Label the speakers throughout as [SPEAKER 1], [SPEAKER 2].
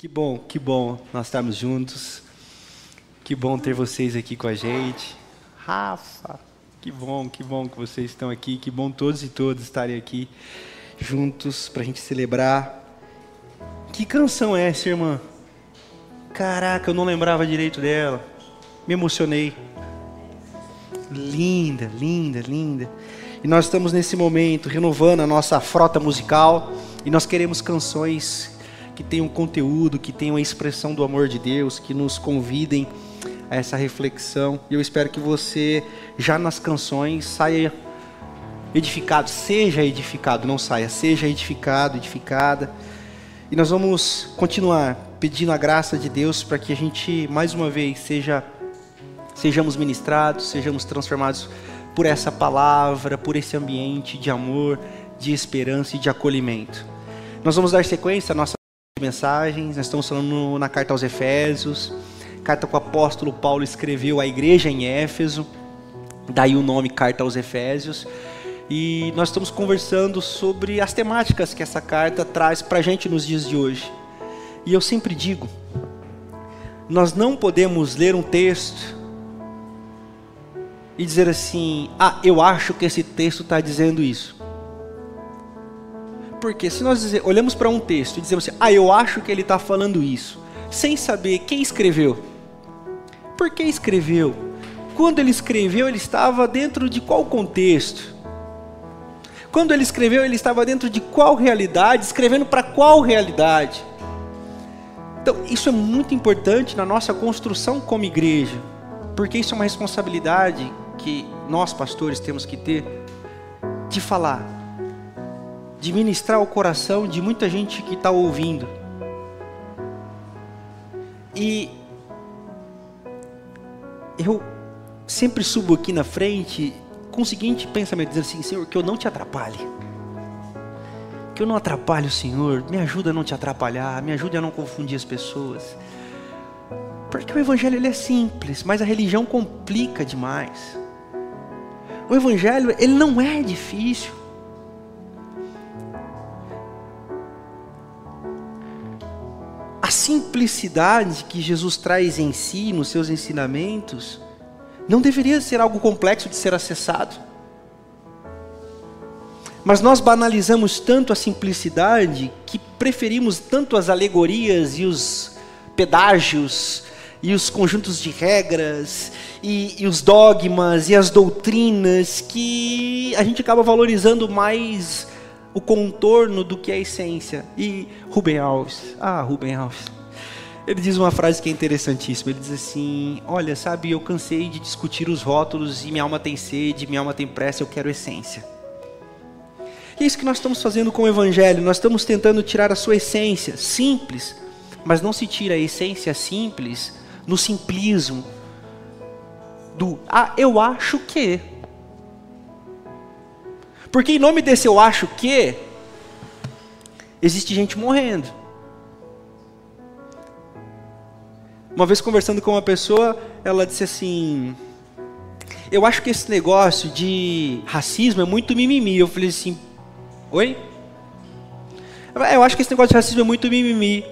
[SPEAKER 1] Que bom, que bom nós estarmos juntos. Que bom ter vocês aqui com a gente. Rafa, que bom, que bom que vocês estão aqui. Que bom todos e todas estarem aqui juntos para a gente celebrar. Que canção é essa, irmã? Caraca, eu não lembrava direito dela. Me emocionei. Linda, linda, linda. E nós estamos nesse momento renovando a nossa frota musical e nós queremos canções que tenham conteúdo, que tenham a expressão do amor de Deus, que nos convidem a essa reflexão. E eu espero que você já nas canções saia edificado, seja edificado, não saia, seja edificado, edificada. E nós vamos continuar pedindo a graça de Deus para que a gente mais uma vez seja sejamos ministrados, sejamos transformados por essa palavra, por esse ambiente de amor, de esperança e de acolhimento. Nós vamos dar sequência à nossa mensagens, nós estamos falando na carta aos Efésios, carta que o apóstolo Paulo escreveu à igreja em Éfeso, daí o nome Carta aos Efésios, e nós estamos conversando sobre as temáticas que essa carta traz para a gente nos dias de hoje. E eu sempre digo, nós não podemos ler um texto e dizer assim: ah, eu acho que esse texto está dizendo isso. Porque se nós dizer, olhamos para um texto e dizemos assim, ah, eu acho que ele está falando isso, sem saber quem escreveu, por que escreveu, quando ele escreveu, ele estava dentro de qual contexto, quando ele escreveu, ele estava dentro de qual realidade, escrevendo para qual realidade. Então, isso é muito importante na nossa construção como igreja, porque isso é uma responsabilidade que nós, pastores, temos que ter de falar de ministrar o coração de muita gente que está ouvindo. E eu sempre subo aqui na frente com o seguinte pensamento, dizendo assim, Senhor, que eu não te atrapalhe. Que eu não atrapalhe o Senhor, me ajuda a não te atrapalhar, me ajude a não confundir as pessoas. Porque o Evangelho ele é simples, mas a religião complica demais. O Evangelho ele não é difícil. Simplicidade que Jesus traz em si, nos seus ensinamentos, não deveria ser algo complexo de ser acessado. Mas nós banalizamos tanto a simplicidade que preferimos tanto as alegorias e os pedágios e os conjuntos de regras e, e, os dogmas e as doutrinas que a gente acaba valorizando mais o contorno do que a essência. E Rubem Alves, ah, Rubem Alves, ele diz uma frase que é interessantíssima. Ele diz assim: Olha, sabe, eu cansei de discutir os rótulos e minha alma tem sede, minha alma tem pressa, eu quero essência. E é isso que nós estamos fazendo com o Evangelho. Nós estamos tentando tirar a sua essência simples, mas não se tira a essência simples no simplismo do ah, eu acho que. Porque em nome desse eu acho que, existe gente morrendo. Uma vez conversando com uma pessoa, ela disse assim: Eu acho que esse negócio de racismo é muito mimimi. Eu falei assim: Oi? Eu acho que esse negócio de racismo é muito mimimi.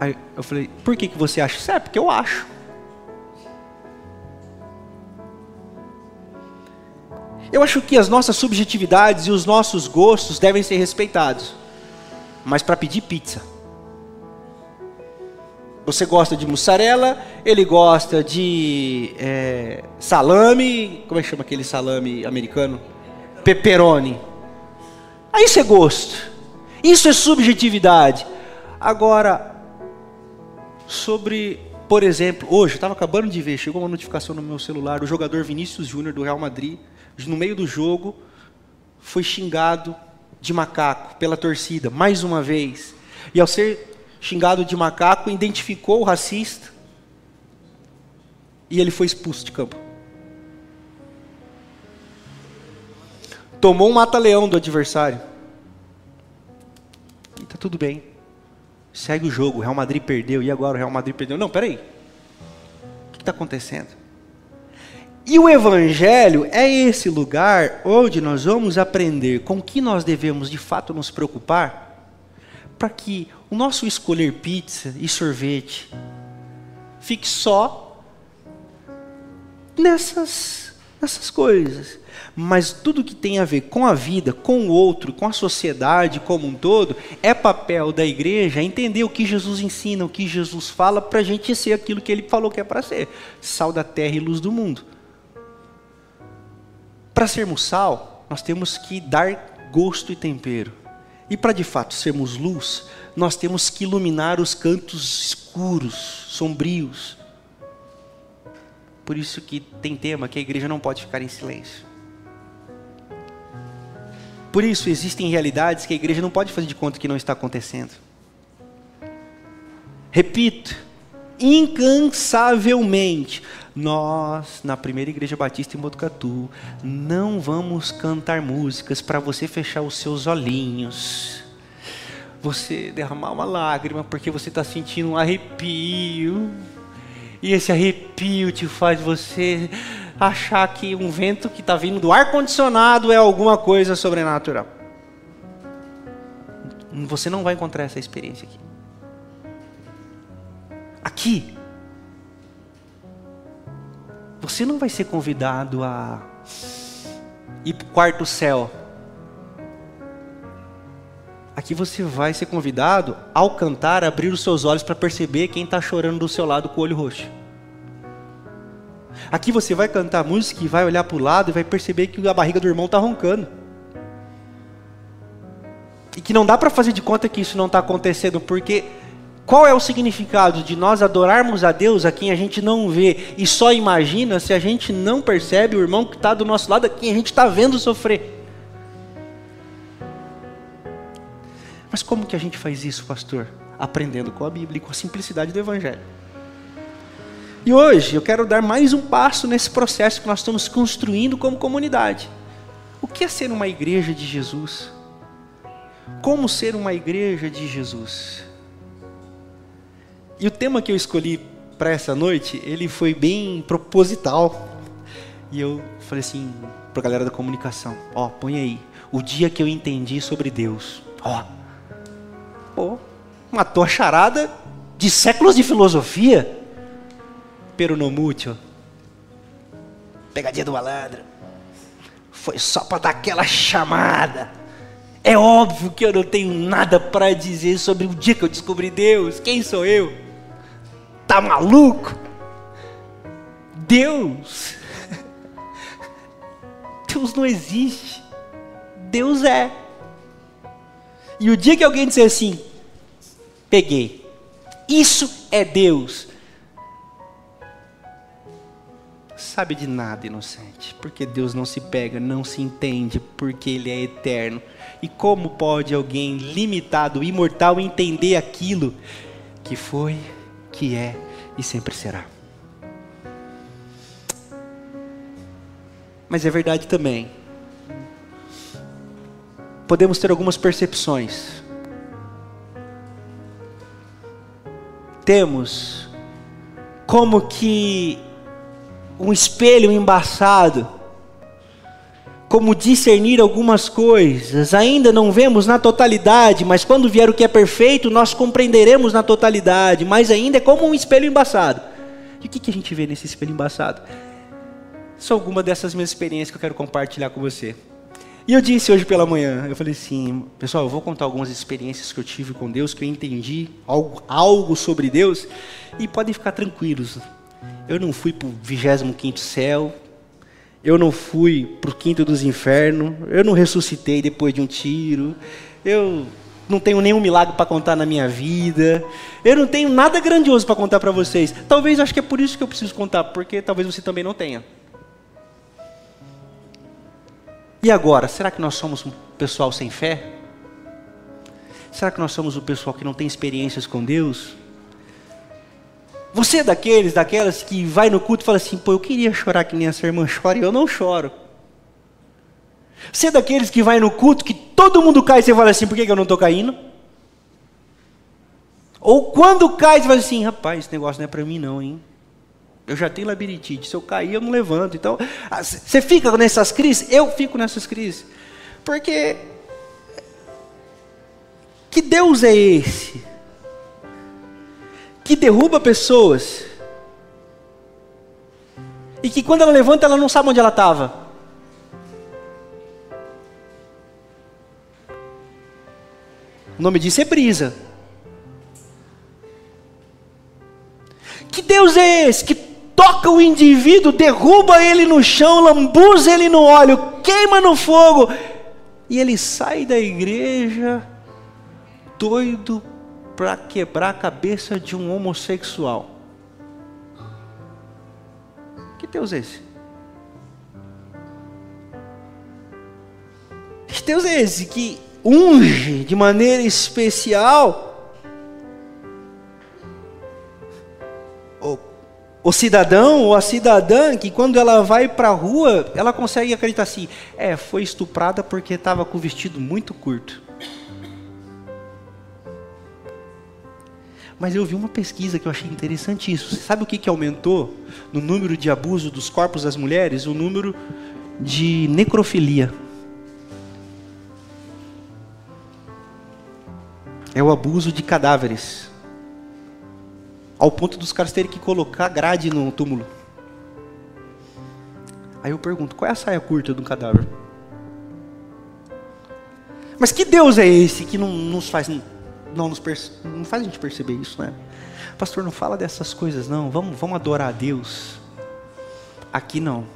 [SPEAKER 1] Aí eu falei: Por que, que você acha isso? É, porque eu acho. Eu acho que as nossas subjetividades e os nossos gostos devem ser respeitados. Mas para pedir pizza. Você gosta de mussarela, ele gosta de é, salame, como é que chama aquele salame americano? Pepperoni. Aí isso é gosto. Isso é subjetividade. Agora, sobre, por exemplo, hoje, eu estava acabando de ver, chegou uma notificação no meu celular, o jogador Vinícius Júnior do Real Madrid no meio do jogo, foi xingado de macaco pela torcida, mais uma vez. E ao ser xingado de macaco, identificou o racista e ele foi expulso de campo. Tomou um mata-leão do adversário. E tá tudo bem. Segue o jogo. O Real Madrid perdeu. E agora o Real Madrid perdeu. Não, peraí. O que está acontecendo? E o Evangelho é esse lugar onde nós vamos aprender com que nós devemos de fato nos preocupar, para que o nosso escolher pizza e sorvete fique só nessas, nessas coisas. Mas tudo que tem a ver com a vida, com o outro, com a sociedade como um todo, é papel da igreja entender o que Jesus ensina, o que Jesus fala, para a gente ser aquilo que ele falou que é para ser: sal da terra e luz do mundo. Para sermos sal, nós temos que dar gosto e tempero. E para de fato sermos luz, nós temos que iluminar os cantos escuros, sombrios. Por isso que tem tema que a igreja não pode ficar em silêncio. Por isso existem realidades que a igreja não pode fazer de conta que não está acontecendo. Repito, incansavelmente, nós, na primeira igreja batista em Botucatu, não vamos cantar músicas para você fechar os seus olhinhos, você derramar uma lágrima porque você está sentindo um arrepio, e esse arrepio te faz você achar que um vento que está vindo do ar-condicionado é alguma coisa sobrenatural. Você não vai encontrar essa experiência aqui. Aqui, você não vai ser convidado a ir para o quarto céu. Aqui você vai ser convidado, ao cantar, a abrir os seus olhos para perceber quem está chorando do seu lado com o olho roxo. Aqui você vai cantar música e vai olhar para o lado e vai perceber que a barriga do irmão está roncando. E que não dá para fazer de conta que isso não está acontecendo, porque qual é o significado de nós adorarmos a Deus a quem a gente não vê e só imagina se a gente não percebe o irmão que está do nosso lado, a quem a gente está vendo sofrer? Mas como que a gente faz isso, pastor? Aprendendo com a Bíblia e com a simplicidade do Evangelho. E hoje eu quero dar mais um passo nesse processo que nós estamos construindo como comunidade. O que é ser uma igreja de Jesus? Como ser uma igreja de Jesus? E o tema que eu escolhi para essa noite, ele foi bem proposital. E eu falei assim para a galera da comunicação: Ó, põe aí. O dia que eu entendi sobre Deus. Ó. Pô, matou a charada de séculos de filosofia. Peronomútil. Pegadinha do malandro. Foi só para dar aquela chamada. É óbvio que eu não tenho nada para dizer sobre o dia que eu descobri Deus. Quem sou eu? Tá maluco? Deus. Deus não existe. Deus é. E o dia que alguém disser assim, peguei. Isso é Deus. Sabe de nada, inocente, porque Deus não se pega, não se entende, porque Ele é eterno. E como pode alguém limitado, imortal, entender aquilo que foi que é e sempre será. Mas é verdade também. Podemos ter algumas percepções. Temos como que um espelho embaçado como discernir algumas coisas. Ainda não vemos na totalidade, mas quando vier o que é perfeito, nós compreenderemos na totalidade. Mas ainda é como um espelho embaçado. E o que, a gente vê nesse espelho embaçado? São algumas dessas minhas experiências que eu quero compartilhar com você. E eu disse hoje pela manhã, eu falei assim, pessoal, eu vou contar algumas experiências que eu tive com Deus, que eu entendi algo, algo sobre Deus, e podem ficar tranquilos. Eu não fui para o 25 céu, eu não fui para o quinto dos infernos. Eu não ressuscitei depois de um tiro. Eu não tenho nenhum milagre para contar na minha vida. Eu não tenho nada grandioso para contar para vocês. Talvez acho que é por isso que eu preciso contar, porque talvez você também não tenha. E agora, será que nós somos um pessoal sem fé? Será que nós somos o pessoal que não tem experiências com Deus? Você é daqueles, daquelas que vai no culto e fala assim: pô, eu queria chorar que nem essa irmã chora e eu não choro. Você é daqueles que vai no culto que todo mundo cai e você fala assim: por que, eu não estou caindo? Ou quando cai, você fala assim: rapaz, esse negócio não é para mim, não, hein? Eu já tenho labirintite, se eu cair, eu não levanto. Então, você fica nessas crises? Eu fico nessas crises. Porque. Que Deus é esse? Que derruba pessoas. E que quando ela levanta, ela não sabe onde ela estava. O nome disso é brisa. Que Deus é esse que toca o indivíduo, derruba ele no chão, lambuza ele no óleo, queima no fogo, e ele sai da igreja doido para quebrar a cabeça de um homossexual. Que Deus é esse? Que Deus é esse que unge de maneira especial o, cidadão ou a cidadã que quando ela vai para a rua, ela consegue acreditar assim, é, foi estuprada porque estava com o vestido muito curto. Mas eu vi uma pesquisa que eu achei interessantíssima. Você sabe o que, que aumentou no número de abuso dos corpos das mulheres? O número de necrofilia. É o abuso de cadáveres. Ao ponto dos caras terem que colocar grade no túmulo. Aí eu pergunto: qual é a saia curta de um cadáver? Mas que Deus é esse que não nos faz não, nos não faz a gente perceber isso, né? Pastor, não fala dessas coisas, não. Vamos, vamos adorar a Deus. Aqui não.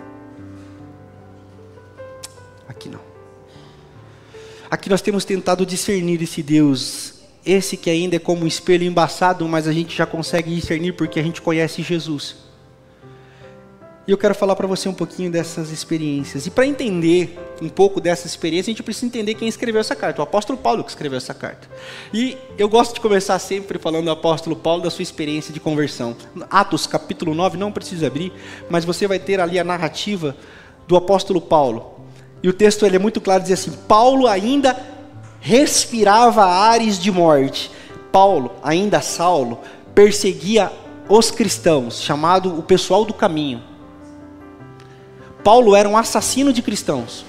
[SPEAKER 1] Aqui não. Aqui nós temos tentado discernir esse Deus, esse que ainda é como um espelho embaçado, mas a gente já consegue discernir porque a gente conhece Jesus. E eu quero falar para você um pouquinho dessas experiências. E para entender um pouco dessa experiência, a gente precisa entender quem escreveu essa carta. O apóstolo Paulo que escreveu essa carta. E eu gosto de começar sempre falando do apóstolo Paulo, da sua experiência de conversão. Atos capítulo 9, não precisa abrir, mas você vai ter ali a narrativa do apóstolo Paulo. E o texto ele é muito claro, diz assim: Paulo ainda respirava ares de morte. Paulo, ainda Saulo, perseguia os cristãos, chamado o pessoal do caminho Paulo era um assassino de cristãos.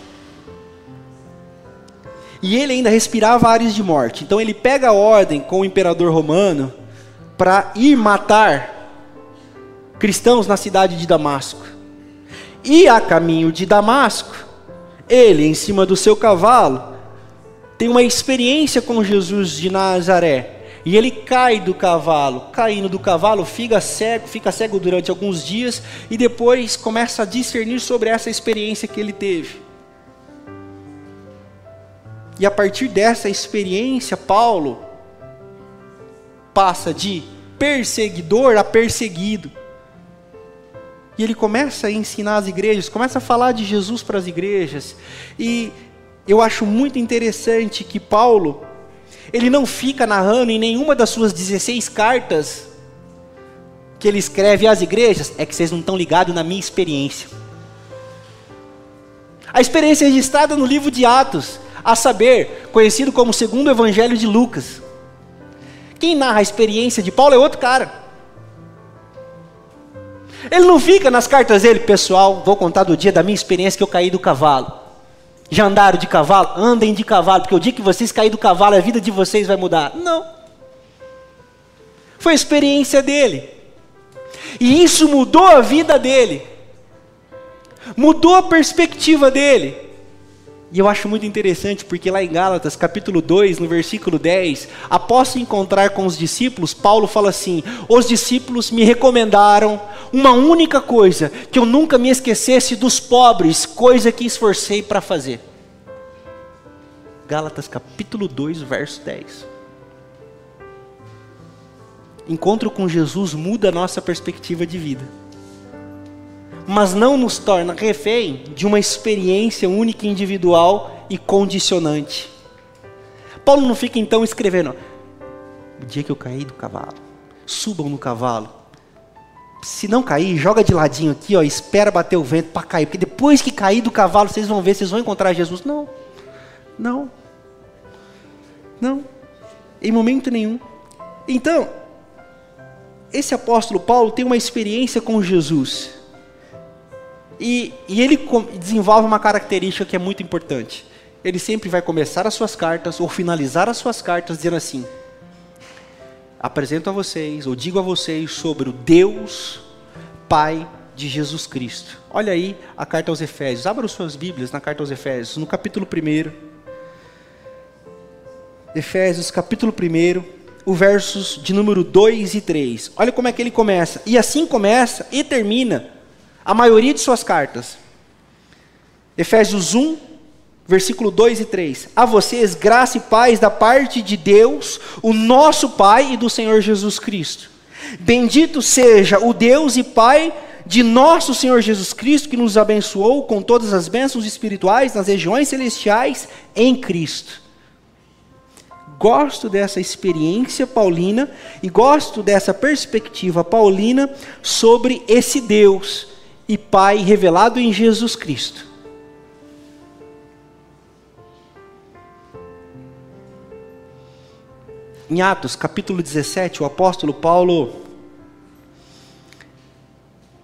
[SPEAKER 1] E ele ainda respirava ares de morte. Então ele pega a ordem com o imperador romano para ir matar cristãos na cidade de Damasco. E a caminho de Damasco, ele, em cima do seu cavalo, tem uma experiência com Jesus de Nazaré. E ele cai do cavalo, caindo do cavalo, fica cego, fica cego durante alguns dias e depois começa a discernir sobre essa experiência que ele teve. E a partir dessa experiência, Paulo passa de perseguidor a perseguido. E ele começa a ensinar as igrejas, começa a falar de Jesus para as igrejas. E eu acho muito interessante que Paulo, ele não fica narrando em nenhuma das suas 16 cartas que ele escreve às igrejas, é que vocês não estão ligados na minha experiência. A experiência registrada no livro de Atos, a saber, conhecido como segundo evangelho de Lucas. Quem narra a experiência de Paulo é outro cara. Ele não fica nas cartas dele, pessoal, vou contar do dia da minha experiência que eu caí do cavalo. Já andaram de cavalo? Andem de cavalo, porque o dia que vocês caírem do cavalo, a vida de vocês vai mudar. Não. Foi a experiência dele. E isso mudou a vida dele. Mudou a perspectiva dele. E eu acho muito interessante porque lá em Gálatas, capítulo 2, no versículo 10, após se encontrar com os discípulos, Paulo fala assim: Os discípulos me recomendaram uma única coisa, que eu nunca me esquecesse dos pobres, coisa que esforcei para fazer. Gálatas capítulo 2, verso 10. Encontro com Jesus muda a nossa perspectiva de vida mas não nos torna refém de uma experiência única, individual e condicionante. Paulo não fica então escrevendo: o dia que eu caí do cavalo, subam no cavalo. Se não cair, joga de ladinho aqui, ó, espera bater o vento para cair, porque depois que cair do cavalo, vocês vão ver, vocês vão encontrar Jesus. Não, não, não, em momento nenhum. Então, esse apóstolo Paulo tem uma experiência com Jesus e, e ele desenvolve uma característica que é muito importante. Ele sempre vai começar as suas cartas ou finalizar as suas cartas dizendo assim: apresento a vocês, ou digo a vocês, sobre o Deus Pai de Jesus Cristo. Olha aí a carta aos Efésios. Abra suas Bíblias na carta aos Efésios, no capítulo 1. Efésios, capítulo 1, o versos de número 2 e 3. Olha como é que ele começa. E assim começa e termina a maioria de suas cartas. Efésios 1, versículo 2 e 3. A vocês graça e paz da parte de Deus, o nosso Pai e do Senhor Jesus Cristo. Bendito seja o Deus e Pai de nosso Senhor Jesus Cristo, que nos abençoou com todas as bênçãos espirituais nas regiões celestiais em Cristo. Gosto dessa experiência paulina e gosto dessa perspectiva paulina sobre esse Deus e Pai revelado em Jesus Cristo. Em Atos, capítulo 17, o apóstolo Paulo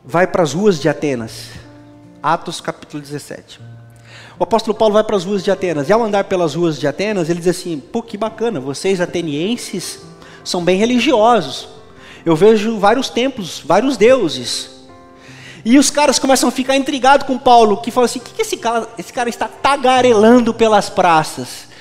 [SPEAKER 1] vai para as ruas de Atenas. Atos, capítulo 17. O apóstolo Paulo vai para as ruas de Atenas. E ao andar pelas ruas de Atenas, ele diz assim: pô, que bacana, vocês atenienses são bem religiosos. Eu vejo vários templos, vários deuses. E os caras começam a ficar intrigados com Paulo, que fala assim: o que, que esse, cara, esse cara está tagarelando pelas praças?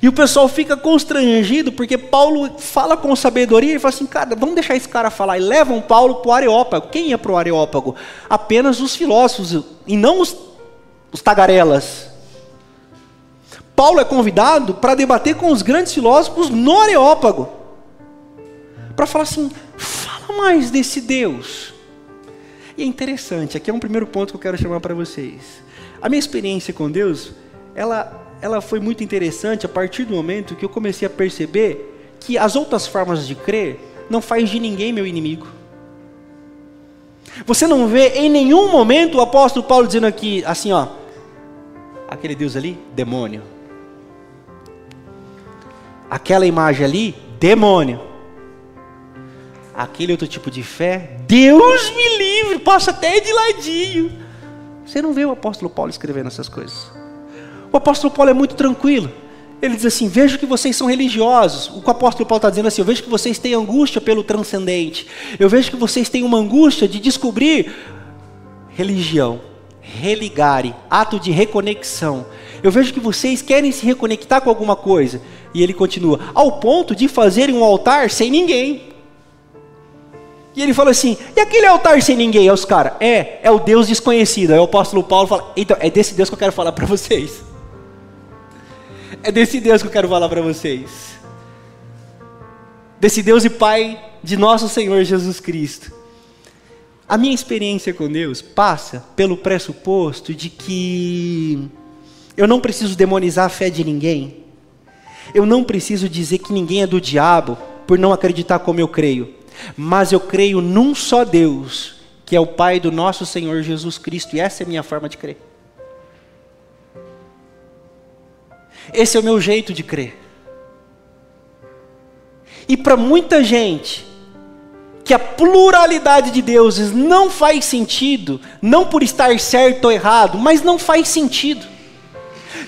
[SPEAKER 1] E o pessoal fica constrangido porque Paulo fala com sabedoria e fala assim: cara, vamos deixar esse cara falar. E levam Paulo para o Areópago. Quem ia para o Areópago? Apenas os filósofos e não os, os tagarelas. Paulo é convidado para debater com os grandes filósofos no Areópago. Para falar assim: fala mais desse Deus. E é interessante, aqui é um primeiro ponto que eu quero chamar para vocês. A minha experiência com Deus, ela ela foi muito interessante a partir do momento que eu comecei a perceber que as outras formas de crer não faz de ninguém meu inimigo. Você não vê em nenhum momento o apóstolo Paulo dizendo aqui, assim, ó, aquele Deus ali, demônio. Aquela imagem ali, demônio. Aquele outro tipo de fé, Deus me livre, passa até de ladinho. Você não vê o apóstolo Paulo escrevendo essas coisas. O apóstolo Paulo é muito tranquilo. Ele diz assim: Vejo que vocês são religiosos. O que o apóstolo Paulo está dizendo assim: Eu vejo que vocês têm angústia pelo transcendente. Eu vejo que vocês têm uma angústia de descobrir religião, religare, ato de reconexão. Eu vejo que vocês querem se reconectar com alguma coisa. E ele continua: Ao ponto de fazerem um altar sem ninguém. E ele fala assim: E aquele altar sem ninguém? É os caras: É, é o Deus desconhecido. Aí o apóstolo Paulo fala: Então, é desse Deus que eu quero falar para vocês. É desse Deus que eu quero falar para vocês. Desse Deus e Pai de nosso Senhor Jesus Cristo. A minha experiência com Deus passa pelo pressuposto de que eu não preciso demonizar a fé de ninguém. Eu não preciso dizer que ninguém é do diabo por não acreditar como eu creio. Mas eu creio num só Deus, que é o Pai do nosso Senhor Jesus Cristo, e essa é a minha forma de crer. Esse é o meu jeito de crer. E para muita gente, que a pluralidade de deuses não faz sentido, não por estar certo ou errado, mas não faz sentido.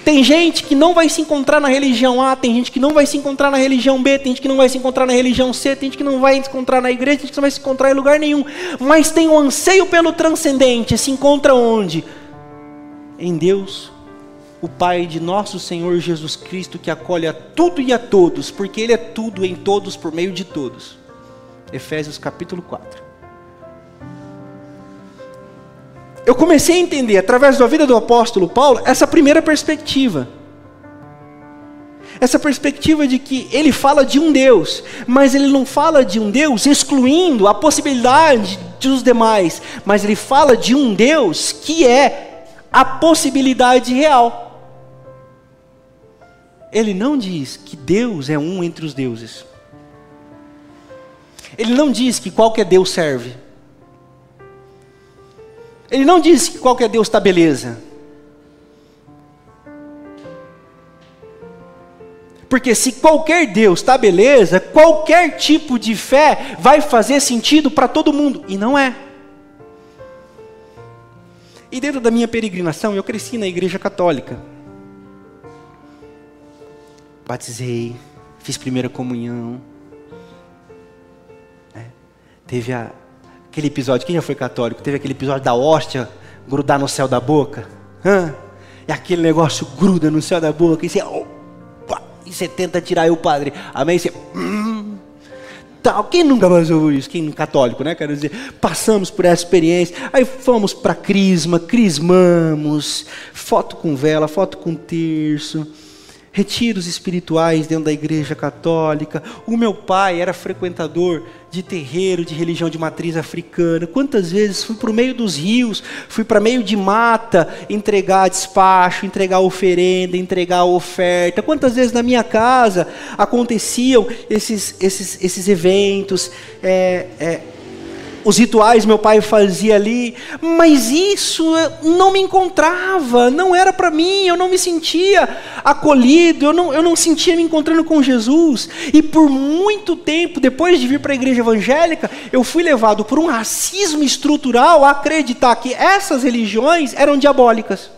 [SPEAKER 1] Tem gente que não vai se encontrar na religião A, tem gente que não vai se encontrar na religião B, tem gente que não vai se encontrar na religião C, tem gente que não vai se encontrar na igreja, tem gente que não vai se encontrar em lugar nenhum, mas tem um anseio pelo transcendente, se encontra onde? Em Deus o Pai de nosso Senhor Jesus Cristo, que acolhe a tudo e a todos, porque Ele é tudo em todos, por meio de todos. Efésios capítulo 4. Eu comecei a entender, através da vida do apóstolo Paulo, essa primeira perspectiva. Essa perspectiva de que ele fala de um Deus, mas ele não fala de um Deus excluindo a possibilidade dos demais, mas ele fala de um Deus que é a possibilidade real. Ele não diz que Deus é um entre os deuses. Ele não diz que qualquer Deus serve. Ele não diz que qualquer Deus está beleza. Porque se qualquer Deus está beleza, qualquer tipo de fé vai fazer sentido para todo mundo. E não é. E dentro da minha peregrinação, eu cresci na igreja católica. batizei, fiz primeira comunhão. Teve a, aquele episódio, quem já foi católico? Teve aquele episódio da hóstia grudar no céu da boca. Hã? E aquele negócio gruda no céu da boca. E você, opa, e você tenta tirar aí o padre. Amém? E você. Hum, tal. Quem nunca passou isso? Quem católico, né? Quero dizer, passamos por essa experiência. Aí fomos para crisma, crismamos, foto com vela, foto com terço retiros espirituais dentro da igreja católica. O meu pai era frequentador de terreiro de religião de matriz africana. Quantas vezes fui para o meio dos rios, fui para meio de mata entregar despacho, entregar oferenda, entregar oferta. Quantas vezes na minha casa aconteciam esses, esses, esses eventos. É, é, os rituais meu pai fazia ali, mas isso não me encontrava, não era para mim, eu não me sentia acolhido, eu não, eu não sentia me encontrando com Jesus. E por muito tempo, depois de vir para a igreja evangélica, eu fui levado por um racismo estrutural a acreditar que essas religiões eram diabólicas.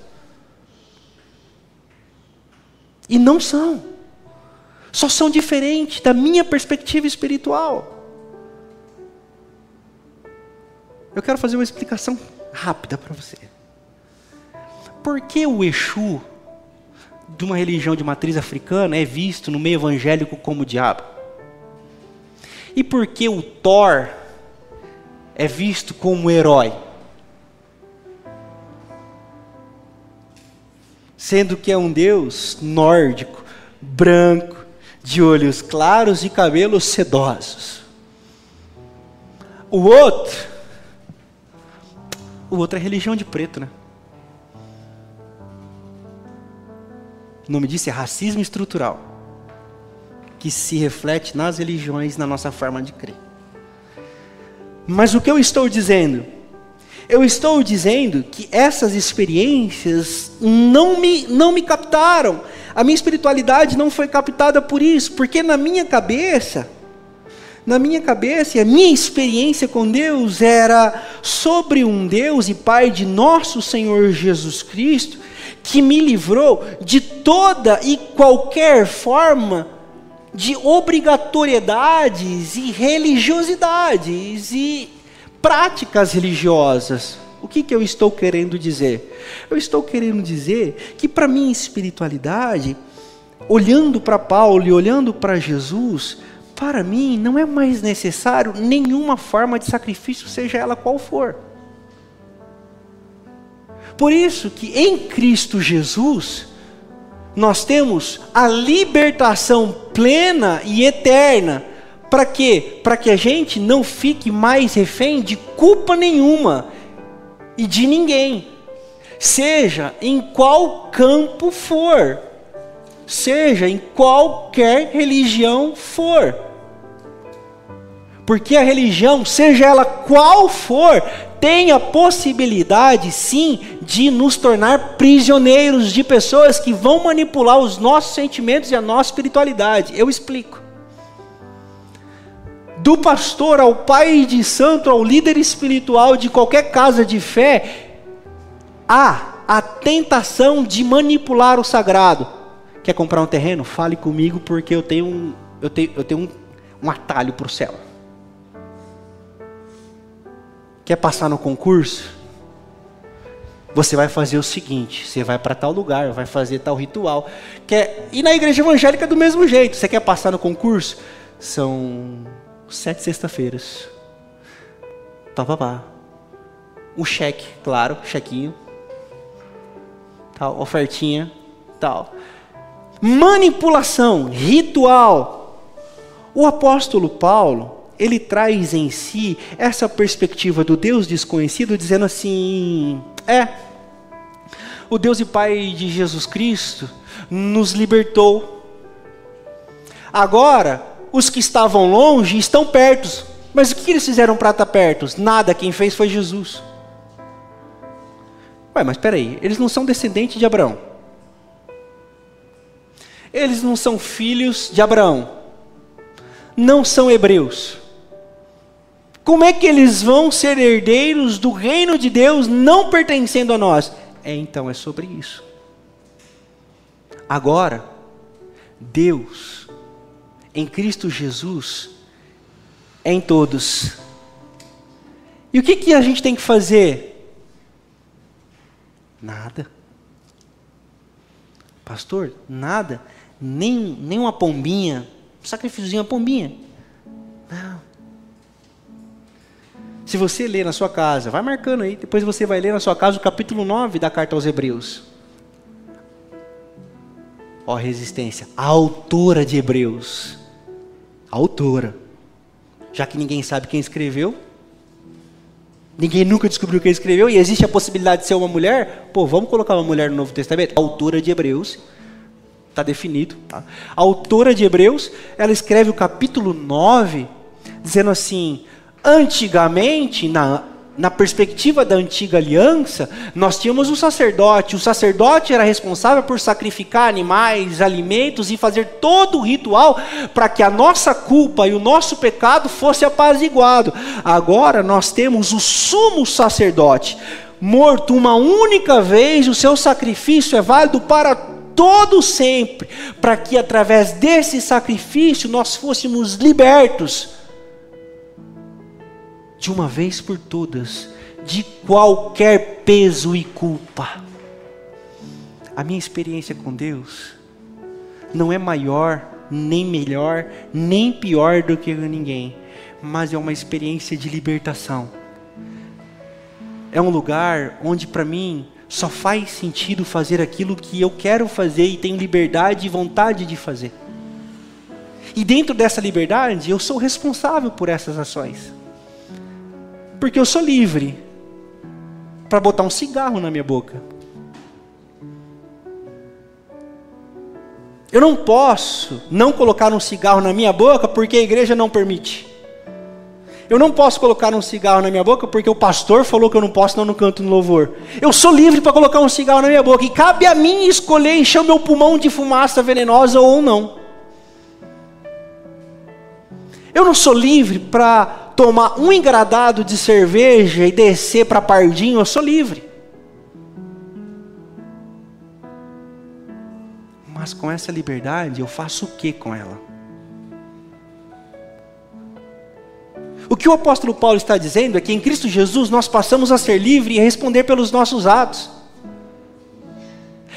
[SPEAKER 1] E não são, só são diferentes da minha perspectiva espiritual. Eu quero fazer uma explicação rápida para você. Por que o Exu de uma religião de matriz africana é visto no meio evangélico como diabo? E por que o Thor é visto como herói? Sendo que é um deus nórdico, branco, de olhos claros e cabelos sedosos. O outro o outro é religião de preto, né? O nome disso é racismo estrutural, que se reflete nas religiões, na nossa forma de crer. Mas o que eu estou dizendo? Eu estou dizendo que essas experiências não me, não me captaram. A minha espiritualidade não foi captada por isso, porque na minha cabeça, na minha cabeça, e a minha experiência com Deus era sobre um Deus e Pai de nosso Senhor Jesus Cristo, que me livrou de toda e qualquer forma de obrigatoriedades e religiosidades e práticas religiosas. O que, que eu estou querendo dizer? Eu estou querendo dizer que, para minha espiritualidade, olhando para Paulo e olhando para Jesus, para mim não é mais necessário nenhuma forma de sacrifício, seja ela qual for. Por isso que em Cristo Jesus nós temos a libertação plena e eterna. Para quê? Para que a gente não fique mais refém de culpa nenhuma e de ninguém. Seja em qual campo for, seja em qualquer religião for. Porque a religião, seja ela qual for, tem a possibilidade, sim, de nos tornar prisioneiros de pessoas que vão manipular os nossos sentimentos e a nossa espiritualidade. Eu explico. Do pastor ao pai de santo, ao líder espiritual de qualquer casa de fé, há a tentação de manipular o sagrado. Quer comprar um terreno? Fale comigo, porque eu tenho um, eu tenho, eu tenho um, um atalho para o céu. Quer passar no concurso? Você vai fazer o seguinte: você vai para tal lugar, vai fazer tal ritual. Quer e na igreja evangélica do mesmo jeito. Você quer passar no concurso? São sete sexta-feiras. Pá, pá, pá. Cheque, claro, chequinho. Tal, ofertinha, tal. Manipulação, ritual. O apóstolo Paulo, ele traz em si essa perspectiva do Deus desconhecido, dizendo assim: é, o Deus e Pai de Jesus Cristo nos libertou. Agora, os que estavam longe estão perto. Mas o que eles fizeram para estar perto? Nada, quem fez foi Jesus. Ué, mas espera aí, eles não são descendentes de Abraão. Eles não são filhos de Abraão. Não são hebreus. Como é que eles vão ser herdeiros do reino de Deus não pertencendo a nós? É então, é sobre isso. Agora, Deus, em Cristo Jesus, é em todos, E o que, que a gente tem que fazer? Nada. Pastor, nada. Nem, nem uma pombinha. Sacrifício uma pombinha. Se você ler na sua casa, vai marcando aí, depois você vai ler na sua casa o capítulo 9 da carta aos Hebreus. Ó, resistência. A autora de Hebreus. A autora. Já que ninguém sabe quem escreveu, ninguém nunca descobriu quem escreveu, e existe a possibilidade de ser uma mulher, pô, vamos colocar uma mulher no Novo Testamento? A autora de Hebreus. Está definido. Tá? A autora de Hebreus, ela escreve o capítulo 9, dizendo assim: antigamente, na na perspectiva da antiga aliança, nós tínhamos um sacerdote. O sacerdote era responsável por sacrificar animais, alimentos e fazer todo o ritual para que a nossa culpa e o nosso pecado fosse apaziguado. Agora nós temos o sumo sacerdote, morto uma única vez, o seu sacrifício é válido para todo sempre, para que através desse sacrifício nós fôssemos libertos de uma vez por todas, de qualquer peso e culpa. A minha experiência com Deus não é maior, nem melhor, nem pior do que ninguém, mas é uma experiência de libertação. É um lugar onde para mim só faz sentido fazer aquilo que eu quero fazer e tenho liberdade e vontade de fazer. E dentro dessa liberdade, eu sou responsável por essas ações. Porque eu sou livre para botar um cigarro na minha boca. Eu não posso não colocar um cigarro na minha boca porque a igreja não permite. Eu não posso colocar um cigarro na minha boca porque o pastor falou que eu não posso, não no canto no louvor. Eu sou livre para colocar um cigarro na minha boca e cabe a mim escolher encher o meu pulmão de fumaça venenosa ou não. Eu não sou livre para tomar um engradado de cerveja e descer para Pardinho, eu sou livre. Mas com essa liberdade, eu faço o que com ela? O que o apóstolo Paulo está dizendo é que em Cristo Jesus nós passamos a ser livres e a responder pelos nossos atos.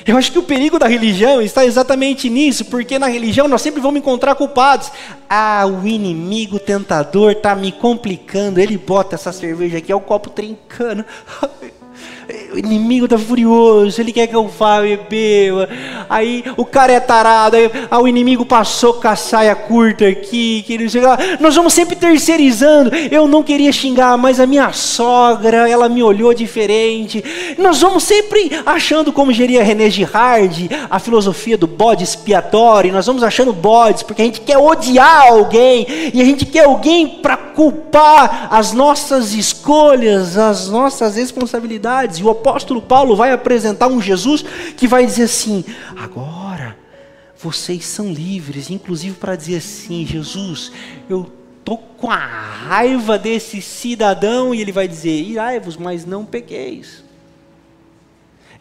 [SPEAKER 1] Eu acho que o perigo da religião está exatamente nisso, porque na religião nós sempre vamos encontrar culpados. Ah, o inimigo tentador está me complicando. Ele bota essa cerveja aqui, é o copo trincando. o inimigo tá furioso, ele quer que eu vá beber. Aí o cara é tarado, aí, aí o inimigo passou com a saia curta aqui, que sei lá. Nós vamos sempre terceirizando. Eu não queria xingar, mas a minha sogra, ela me olhou diferente. Nós vamos sempre achando, como geria René Girard, a filosofia do bode expiatório. Nós vamos achando bodes, porque a gente quer odiar alguém, e a gente quer alguém para culpar as nossas escolhas, as nossas responsabilidades. E o apóstolo Paulo vai apresentar um Jesus que vai dizer assim: agora vocês são livres, inclusive para dizer assim: Jesus, eu estou com a raiva desse cidadão, e ele vai dizer: irai-vos, mas não pequeis.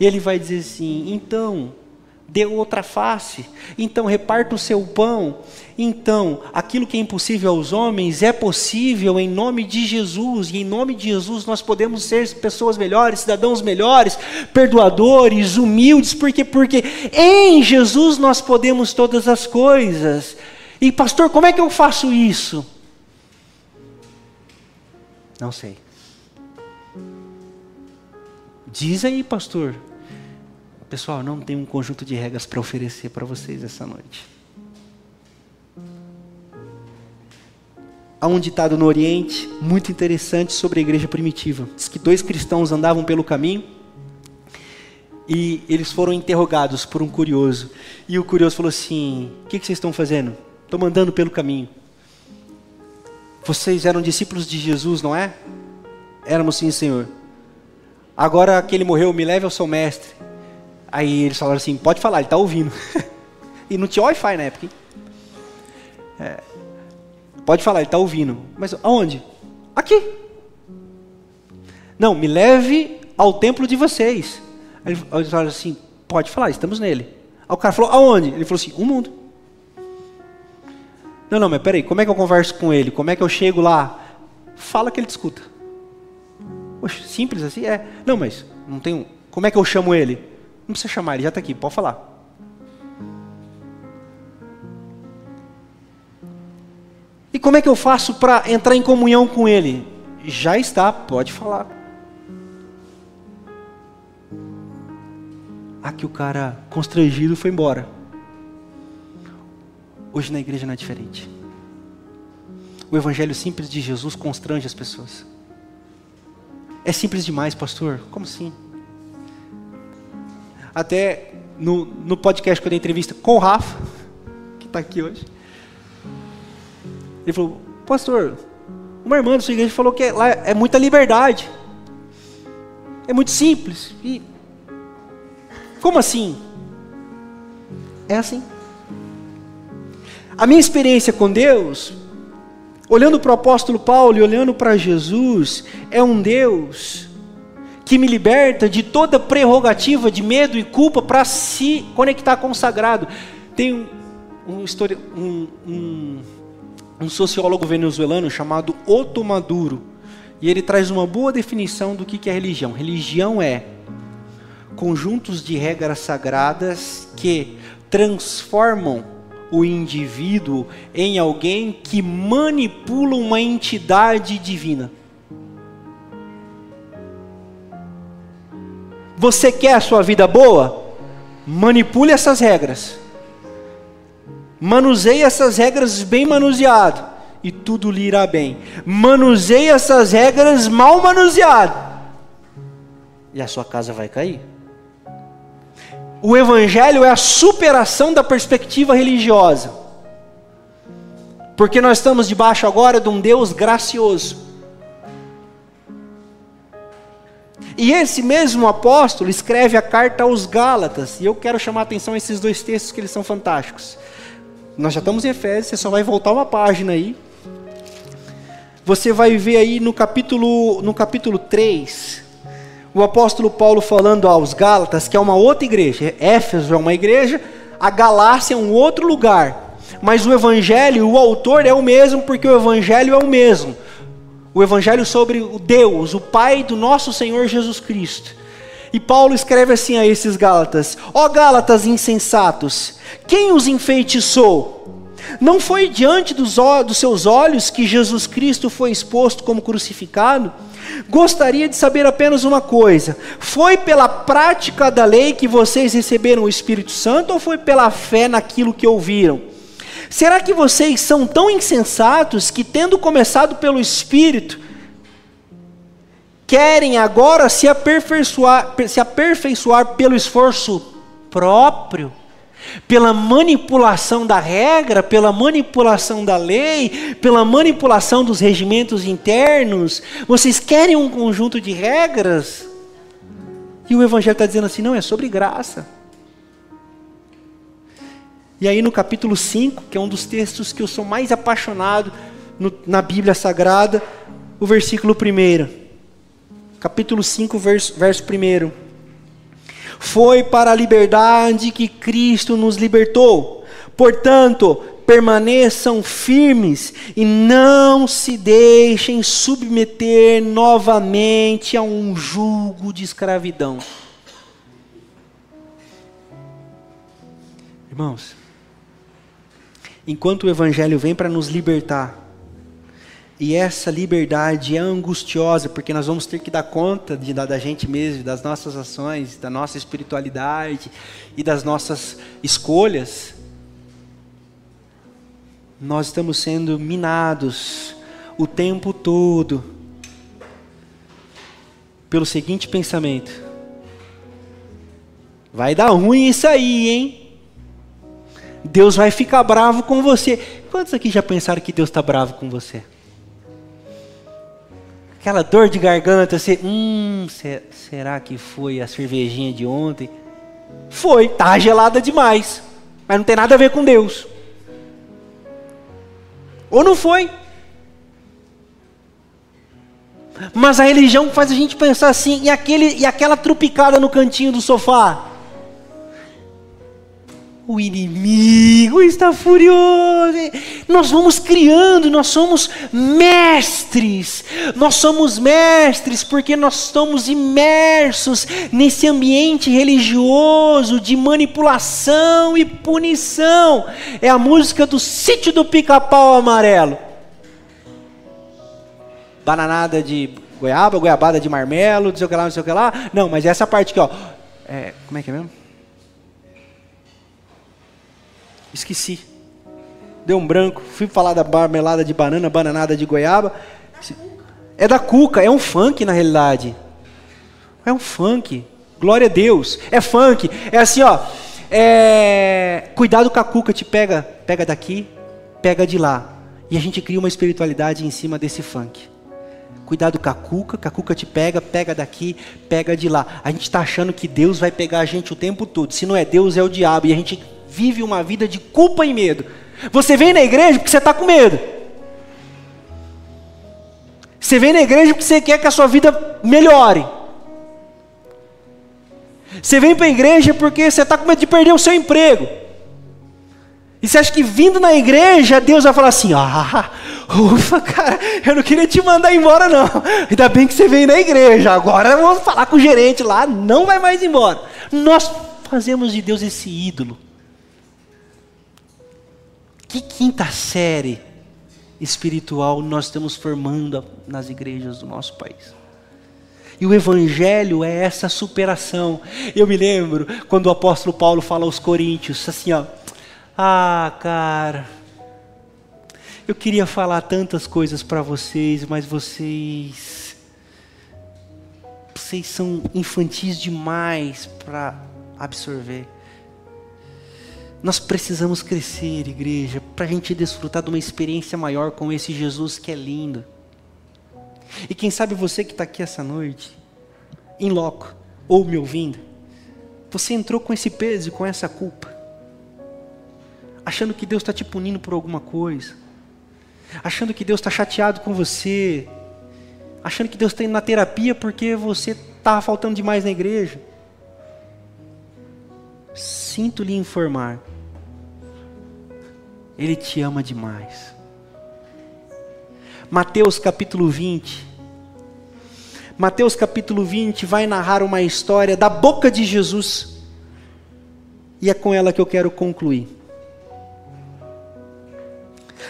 [SPEAKER 1] E ele vai dizer assim: então, dê outra face, então reparta o seu pão, então aquilo que é impossível aos homens é possível em nome de Jesus, e em nome de Jesus nós podemos ser pessoas melhores, cidadãos melhores, perdoadores, humildes, porque porque em Jesus nós podemos todas as coisas. E pastor, como é que eu faço isso? Não sei. Diz aí, pastor. Pessoal, não tem um conjunto de regras para oferecer para vocês essa noite. Há um ditado no Oriente muito interessante sobre a igreja primitiva. Diz que dois cristãos andavam pelo caminho e eles foram interrogados por um curioso. E o curioso falou assim: O que, que vocês estão fazendo? Estou andando pelo caminho. Vocês eram discípulos de Jesus, não é? Éramos sim, Senhor. Agora que ele morreu, me leve ao seu mestre. Aí eles falaram assim: pode falar, ele está ouvindo. e não tinha Wi-Fi na época. É, pode falar, ele está ouvindo. Mas aonde? Aqui. Não, me leve ao templo de vocês. Aí eles falaram assim: pode falar, estamos nele. Aí o cara falou: aonde? Ele falou assim: o mundo. Não, não, mas peraí, como é que eu converso com ele? Como é que eu chego lá? Fala que ele te escuta. Poxa, simples assim? É. Não, mas não tem um. Como é que eu chamo ele? Não precisa chamar, ele já está aqui, pode falar. E como é que eu faço para entrar em comunhão com ele? Já está, pode falar. Aqui o cara constrangido foi embora. Hoje na igreja não é diferente. O evangelho simples de Jesus constrange as pessoas. É simples demais, pastor? Como assim? Até no, no podcast que eu dei entrevista com o Rafa, que está aqui hoje, ele falou: Pastor, uma irmã da sua igreja falou que lá é muita liberdade, é muito simples. E como assim? É assim. A minha experiência com Deus olhando para o apóstolo Paulo e olhando para Jesus, é um Deus que me liberta de toda prerrogativa de medo e culpa para se conectar com o sagrado. Tem um, um, um, um, um sociólogo venezuelano chamado Otto Maduro, e ele traz uma boa definição do que é religião. Religião é conjuntos de regras sagradas que transformam o indivíduo em alguém que manipula uma entidade divina. Você quer a sua vida boa? Manipule essas regras. Manuseie essas regras bem manuseado e tudo lhe irá bem. Manuseie essas regras mal manuseado e a sua casa vai cair. O Evangelho é a superação da perspectiva religiosa. Porque nós estamos debaixo agora de um Deus gracioso. E esse mesmo apóstolo escreve a carta aos Gálatas, e eu quero chamar a atenção a esses dois textos que eles são fantásticos. Nós já estamos em Efésios, você só vai voltar uma página aí. Você vai ver aí no capítulo, no capítulo 3, o apóstolo Paulo falando aos Gálatas, que é uma outra igreja, Éfeso é uma igreja, a Galácia é um outro lugar, mas o evangelho, o autor é o mesmo, porque o evangelho é o mesmo. O evangelho sobre o Deus, o Pai do nosso Senhor Jesus Cristo. E Paulo escreve assim a esses Gálatas: Ó Gálatas insensatos, quem os enfeitiçou? Não foi diante dos, dos seus olhos que Jesus Cristo foi exposto como crucificado? Gostaria de saber apenas uma coisa: foi pela prática da lei que vocês receberam o Espírito Santo ou foi pela fé naquilo que ouviram? Será que vocês são tão insensatos que, tendo começado pelo Espírito, querem agora se aperfeiçoar, se aperfeiçoar pelo esforço próprio? pela manipulação da regra, pela manipulação da lei, pela manipulação dos regimentos internos. Vocês querem um conjunto de regras? E o Evangelho está dizendo assim: não, é sobre graça. E aí no capítulo 5, que é um dos textos que eu sou mais apaixonado no, na Bíblia Sagrada, o versículo 1. Capítulo 5, verso, verso 1. Foi para a liberdade que Cristo nos libertou. Portanto, permaneçam firmes e não se deixem submeter novamente a um jugo de escravidão. Irmãos, enquanto o Evangelho vem para nos libertar, e essa liberdade é angustiosa, porque nós vamos ter que dar conta de, da, da gente mesmo, das nossas ações, da nossa espiritualidade e das nossas escolhas. Nós estamos sendo minados o tempo todo pelo seguinte pensamento: vai dar ruim isso aí, hein? Deus vai ficar bravo com você. Quantos aqui já pensaram que Deus está bravo com você? aquela dor de garganta, você, hum, será que foi a cervejinha de ontem? Foi, tá gelada demais, mas não tem nada a ver com Deus. Ou não foi? Mas a religião faz a gente pensar assim, e, aquele, e aquela trupicada no cantinho do sofá? O inimigo está furioso. Nós vamos criando, nós somos mestres. Nós somos mestres porque nós estamos imersos nesse ambiente religioso de manipulação e punição. É a música do sítio do pica-pau amarelo. Bananada de goiaba, goiabada de marmelo, não sei o que lá, não sei o que lá. Não, mas essa parte aqui, ó. É, como é que é mesmo? Esqueci. Deu um branco. Fui falar da marmelada de banana, bananada de goiaba. É da cuca, é um funk na realidade. É um funk. Glória a Deus. É funk. É assim, ó. É... Cuidado com a cuca, te pega, pega daqui, pega de lá. E a gente cria uma espiritualidade em cima desse funk. Cuidado com a cuca, que a cuca te pega, pega daqui, pega de lá. A gente está achando que Deus vai pegar a gente o tempo todo. Se não é Deus, é o diabo. E a gente vive uma vida de culpa e medo. Você vem na igreja porque você está com medo. Você vem na igreja porque você quer que a sua vida melhore. Você vem para a igreja porque você está com medo de perder o seu emprego. E você acha que vindo na igreja, Deus vai falar assim: ah, ufa, cara, eu não queria te mandar embora, não. Ainda bem que você veio na igreja, agora eu vou falar com o gerente lá, não vai mais embora. Nós fazemos de Deus esse ídolo. Que quinta série espiritual nós estamos formando nas igrejas do nosso país? E o Evangelho é essa superação. Eu me lembro quando o apóstolo Paulo fala aos Coríntios, assim, ó. Ah, cara, eu queria falar tantas coisas para vocês, mas vocês. Vocês são infantis demais para absorver. Nós precisamos crescer, igreja, para a gente desfrutar de uma experiência maior com esse Jesus que é lindo. E quem sabe você que está aqui essa noite, em loco, ou me ouvindo, você entrou com esse peso e com essa culpa, achando que Deus está te punindo por alguma coisa, achando que Deus está chateado com você, achando que Deus está indo na terapia porque você estava faltando demais na igreja. Sinto lhe informar ele te ama demais. Mateus capítulo 20. Mateus capítulo 20 vai narrar uma história da boca de Jesus. E é com ela que eu quero concluir.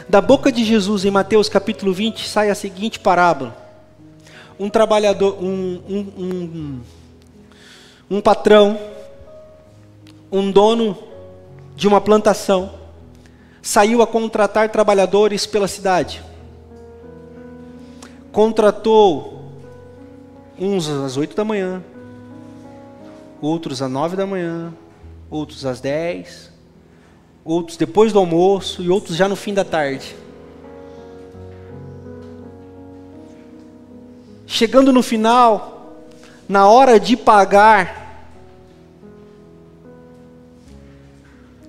[SPEAKER 1] Da boca de Jesus, em Mateus capítulo 20, sai a seguinte parábola: um trabalhador, um, um, um, um patrão, um dono de uma plantação, saiu a contratar trabalhadores pela cidade. Contratou uns às oito da manhã, outros às nove da manhã, outros às dez, outros depois do almoço e outros já no fim da tarde. Chegando no final, na hora de pagar,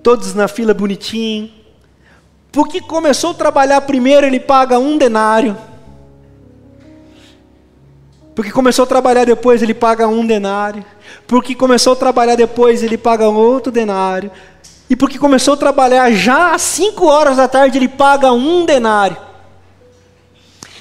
[SPEAKER 1] todos na fila bonitinho, porque começou a trabalhar primeiro, ele paga um denário. Porque começou a trabalhar depois, ele paga um denário. Porque começou a trabalhar depois, ele paga outro denário. E porque começou a trabalhar já às 5 horas da tarde, ele paga um denário.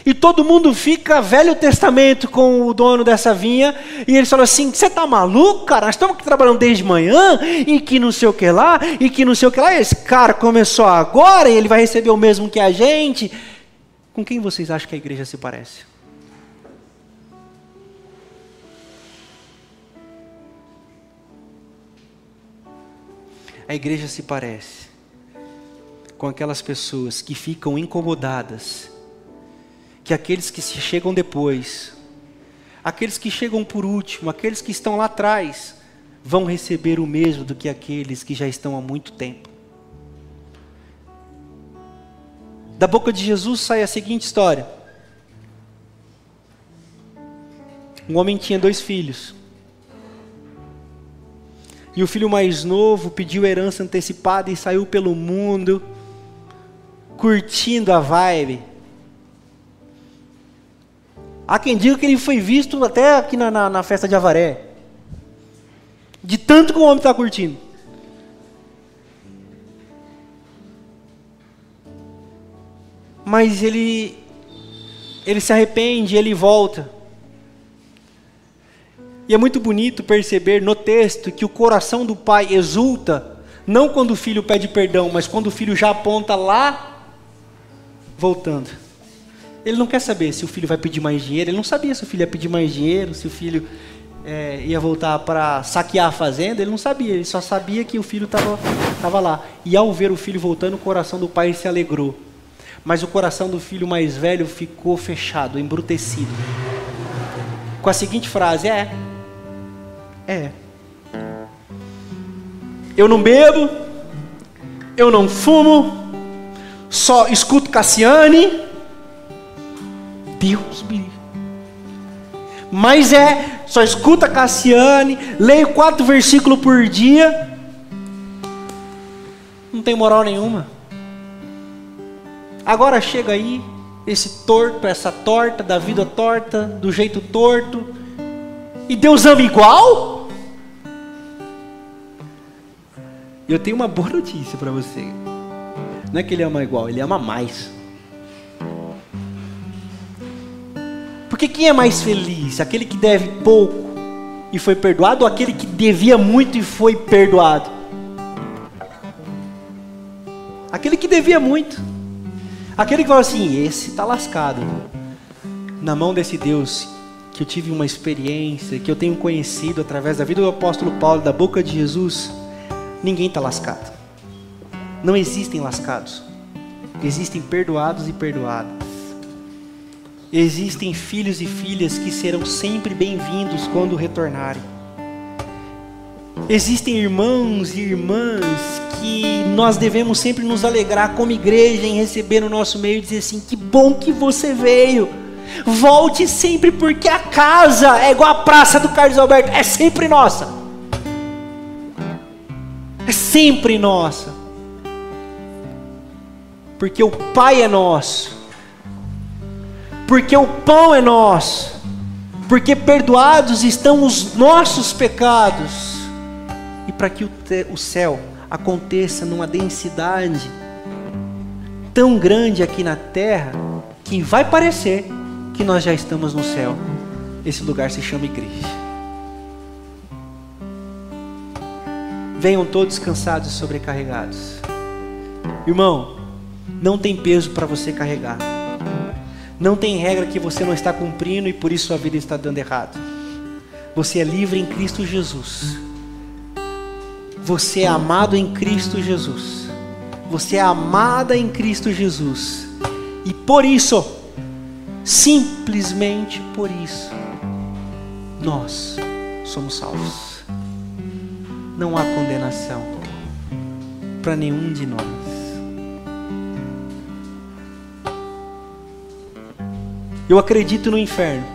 [SPEAKER 1] E todo mundo fica Velho Testamento com o dono dessa vinha. E ele fala assim: Você está maluco, cara? Nós estamos trabalhando desde manhã. E que não sei o que lá. E que não sei o que lá. E esse cara começou agora. E ele vai receber o mesmo que a gente. Com quem vocês acham que a igreja se parece? A igreja se parece com aquelas pessoas que ficam incomodadas que aqueles que se chegam depois, aqueles que chegam por último, aqueles que estão lá atrás, vão receber o mesmo do que aqueles que já estão há muito tempo. Da boca de Jesus sai a seguinte história: Um homem tinha dois filhos. E o filho mais novo pediu herança antecipada e saiu pelo mundo, curtindo a vibe Há quem diga que ele foi visto até aqui na, na, na festa de Avaré. De tanto que o homem está curtindo. Mas ele ele se arrepende, ele volta. E é muito bonito perceber no texto que o coração do pai exulta, não quando o filho pede perdão, mas quando o filho já aponta lá, voltando. Ele não quer saber se o filho vai pedir mais dinheiro, ele não sabia se o filho ia pedir mais dinheiro, se o filho é, ia voltar para saquear a fazenda, ele não sabia, ele só sabia que o filho estava lá. E ao ver o filho voltando, o coração do pai se alegrou. Mas o coração do filho mais velho ficou fechado, embrutecido. Com a seguinte frase: É, é. Eu não bebo, eu não fumo, só escuto Cassiane. Deus me livre. Mas é, só escuta Cassiane, leio quatro versículos por dia. Não tem moral nenhuma. Agora chega aí, esse torto, essa torta, da vida torta, do jeito torto. E Deus ama igual? Eu tenho uma boa notícia para você. Não é que ele ama igual, ele ama mais. Porque quem é mais feliz? Aquele que deve pouco e foi perdoado ou aquele que devia muito e foi perdoado? Aquele que devia muito. Aquele que fala assim: esse está lascado. Na mão desse Deus que eu tive uma experiência, que eu tenho conhecido através da vida do apóstolo Paulo, da boca de Jesus, ninguém está lascado. Não existem lascados, existem perdoados e perdoadas. Existem filhos e filhas que serão sempre bem-vindos quando retornarem. Existem irmãos e irmãs que nós devemos sempre nos alegrar como igreja em receber no nosso meio e dizer assim: que bom que você veio. Volte sempre, porque a casa é igual a praça do Carlos Alberto, é sempre nossa. É sempre nossa. Porque o Pai é nosso porque o pão é nosso, porque perdoados estão os nossos pecados, e para que o, o céu aconteça numa densidade tão grande aqui na terra, que vai parecer que nós já estamos no céu. Esse lugar se chama igreja. Venham todos cansados e sobrecarregados. Irmão, não tem peso para você carregar. Não tem regra que você não está cumprindo e por isso sua vida está dando errado. Você é livre em Cristo Jesus. Você é amado em Cristo Jesus. Você é amada em Cristo Jesus. E por isso, simplesmente por isso, nós somos salvos. Não há condenação para nenhum de nós. Eu acredito no inferno.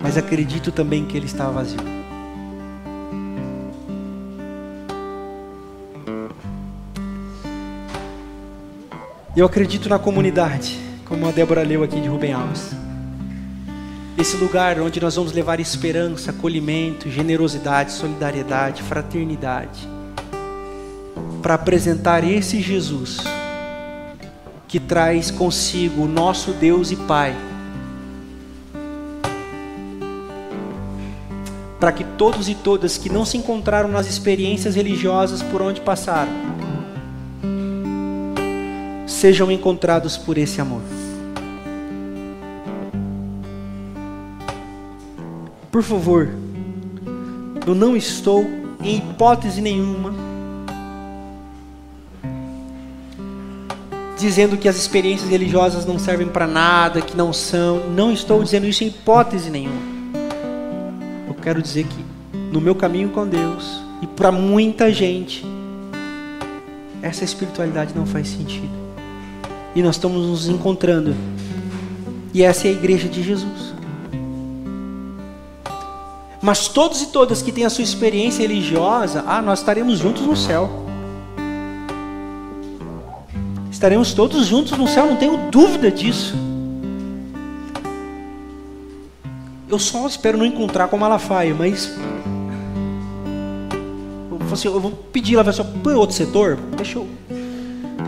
[SPEAKER 1] Mas acredito também que ele está vazio. Eu acredito na comunidade, como a Débora leu aqui de Rubem Alves. Esse lugar onde nós vamos levar esperança, acolhimento, generosidade, solidariedade, fraternidade, para apresentar esse Jesus que traz consigo o nosso Deus e Pai. Para que todos e todas que não se encontraram nas experiências religiosas por onde passaram, sejam encontrados por esse amor. Por favor, eu não estou em hipótese nenhuma dizendo que as experiências religiosas não servem para nada, que não são. Não estou dizendo isso em hipótese nenhuma. Eu quero dizer que no meu caminho com Deus e para muita gente, essa espiritualidade não faz sentido. E nós estamos nos encontrando. E essa é a igreja de Jesus. Mas todos e todas que têm a sua experiência religiosa, ah, nós estaremos juntos no céu. Estaremos todos juntos no céu, não tenho dúvida disso. Eu só espero não encontrar com Malafaia, mas. Eu, assim, eu vou pedir lá, pessoal, põe outro setor, deixa eu.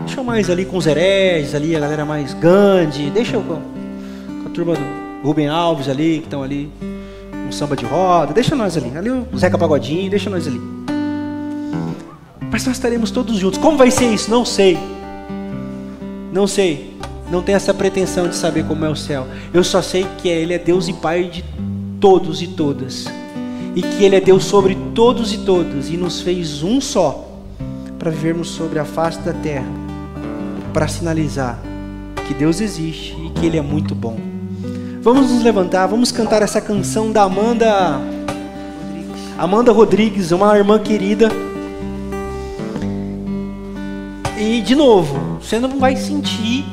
[SPEAKER 1] Deixa eu mais ali com os hereges, ali, a galera mais Gandhi. Deixa eu com, com a turma do Rubem Alves ali, que estão ali. Um samba de roda. Deixa nós ali. Ali o Zeca Pagodinho, deixa nós ali. Mas nós estaremos todos juntos. Como vai ser isso? Não sei. Não sei. Não tenho essa pretensão de saber como é o céu. Eu só sei que Ele é Deus e Pai de todos e todas. E que Ele é Deus sobre todos e todas. E nos fez um só. Para vivermos sobre a face da terra. Para sinalizar que Deus existe e que Ele é muito bom. Vamos nos levantar, vamos cantar essa canção da Amanda Amanda Rodrigues, uma irmã querida. E de novo, você não vai sentir,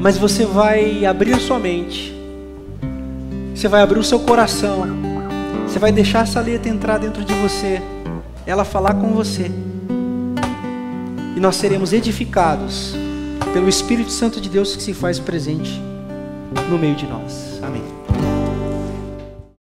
[SPEAKER 1] mas você vai abrir sua mente. Você vai abrir o seu coração. Você vai deixar essa letra entrar dentro de você. Ela falar com você. E nós seremos edificados pelo Espírito Santo de Deus que se faz presente no meio de nós.